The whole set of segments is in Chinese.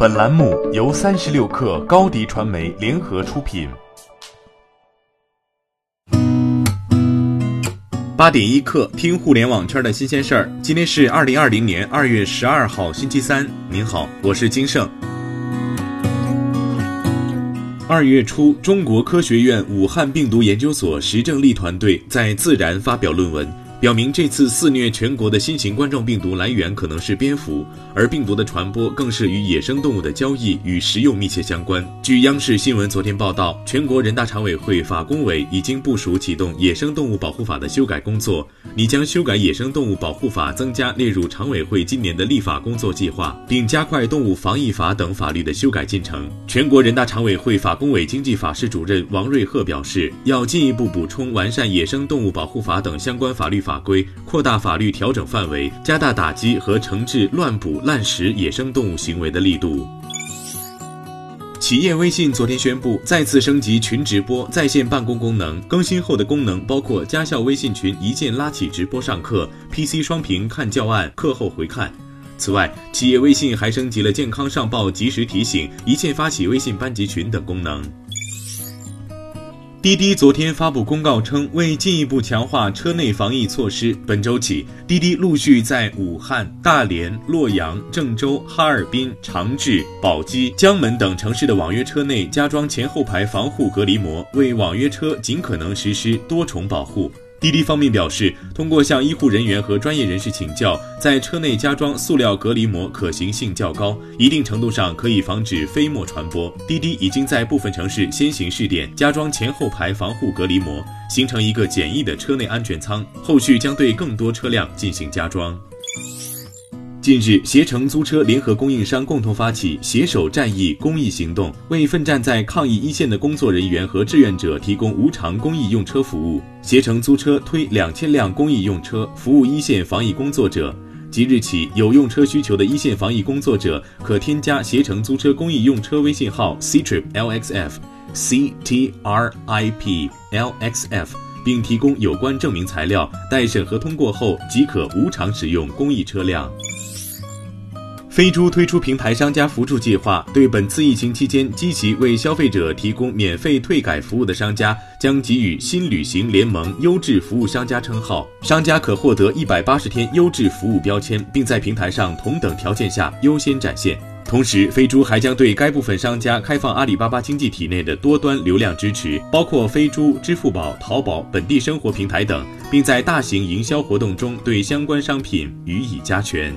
本栏目由三十六氪高低传媒联合出品。八点一刻，听互联网圈的新鲜事儿。今天是二零二零年二月十二号，星期三。您好，我是金盛。二月初，中国科学院武汉病毒研究所石正丽团队在《自然》发表论文。表明这次肆虐全国的新型冠状病毒来源可能是蝙蝠，而病毒的传播更是与野生动物的交易与食用密切相关。据央视新闻昨天报道，全国人大常委会法工委已经部署启动《野生动物保护法》的修改工作，拟将修改《野生动物保护法》增加列入常委会今年的立法工作计划，并加快动物防疫法等法律的修改进程。全国人大常委会法工委经济法室主任王瑞鹤表示，要进一步补充完善《野生动物保护法》等相关法律法。法规扩大法律调整范围，加大打击和惩治乱捕滥食野生动物行为的力度。企业微信昨天宣布再次升级群直播在线办公功能，更新后的功能包括家校微信群一键拉起直播上课，PC 双屏看教案、课后回看。此外，企业微信还升级了健康上报及时提醒、一键发起微信班级群等功能。滴滴昨天发布公告称，为进一步强化车内防疫措施，本周起，滴滴陆续在武汉、大连、洛阳、郑州、哈尔滨、长治、宝鸡、江门等城市的网约车内加装前后排防护隔离膜，为网约车尽可能实施多重保护。滴滴方面表示，通过向医护人员和专业人士请教，在车内加装塑料隔离膜可行性较高，一定程度上可以防止飞沫传播。滴滴已经在部分城市先行试点加装前后排防护隔离膜，形成一个简易的车内安全舱，后续将对更多车辆进行加装。近日，携程租车联合供应商共同发起“携手战役”公益行动，为奋战在抗疫一线的工作人员和志愿者提供无偿公益用车服务。携程租车推两千辆公益用车，服务一线防疫工作者。即日起，有用车需求的一线防疫工作者可添加携程租车公益用车微信号 ctrip lxf c t r i p l x f，并提供有关证明材料，待审核通过后即可无偿使用公益车辆。飞猪推出平台商家扶助计划，对本次疫情期间积极为消费者提供免费退改服务的商家，将给予新旅行联盟优质服务商家称号。商家可获得一百八十天优质服务标签，并在平台上同等条件下优先展现。同时，飞猪还将对该部分商家开放阿里巴巴经济体内的多端流量支持，包括飞猪、支付宝、淘宝、本地生活平台等，并在大型营销活动中对相关商品予以加权。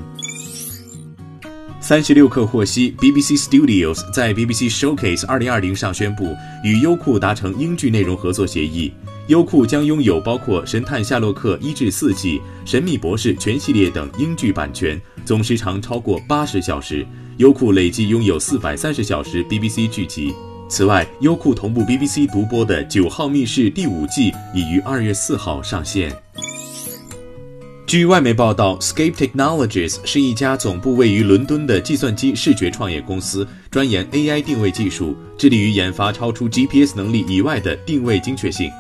三十六氪获悉，BBC Studios 在 BBC Showcase 二零二零上宣布与优酷达成英剧内容合作协议。优酷将拥有包括《神探夏洛克》一至四季、《神秘博士》全系列等英剧版权，总时长超过八十小时。优酷累计拥有四百三十小时 BBC 剧集。此外，优酷同步 BBC 独播的《九号密室》第五季已于二月四号上线。据外媒报道，Scape Technologies 是一家总部位于伦敦的计算机视觉创业公司，专研 AI 定位技术，致力于研发超出 GPS 能力以外的定位精确性。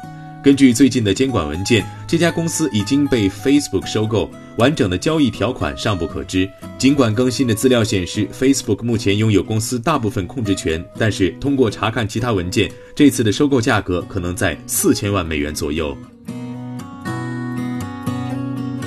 根据最近的监管文件，这家公司已经被 Facebook 收购，完整的交易条款尚不可知。尽管更新的资料显示，Facebook 目前拥有公司大部分控制权，但是通过查看其他文件，这次的收购价格可能在四千万美元左右。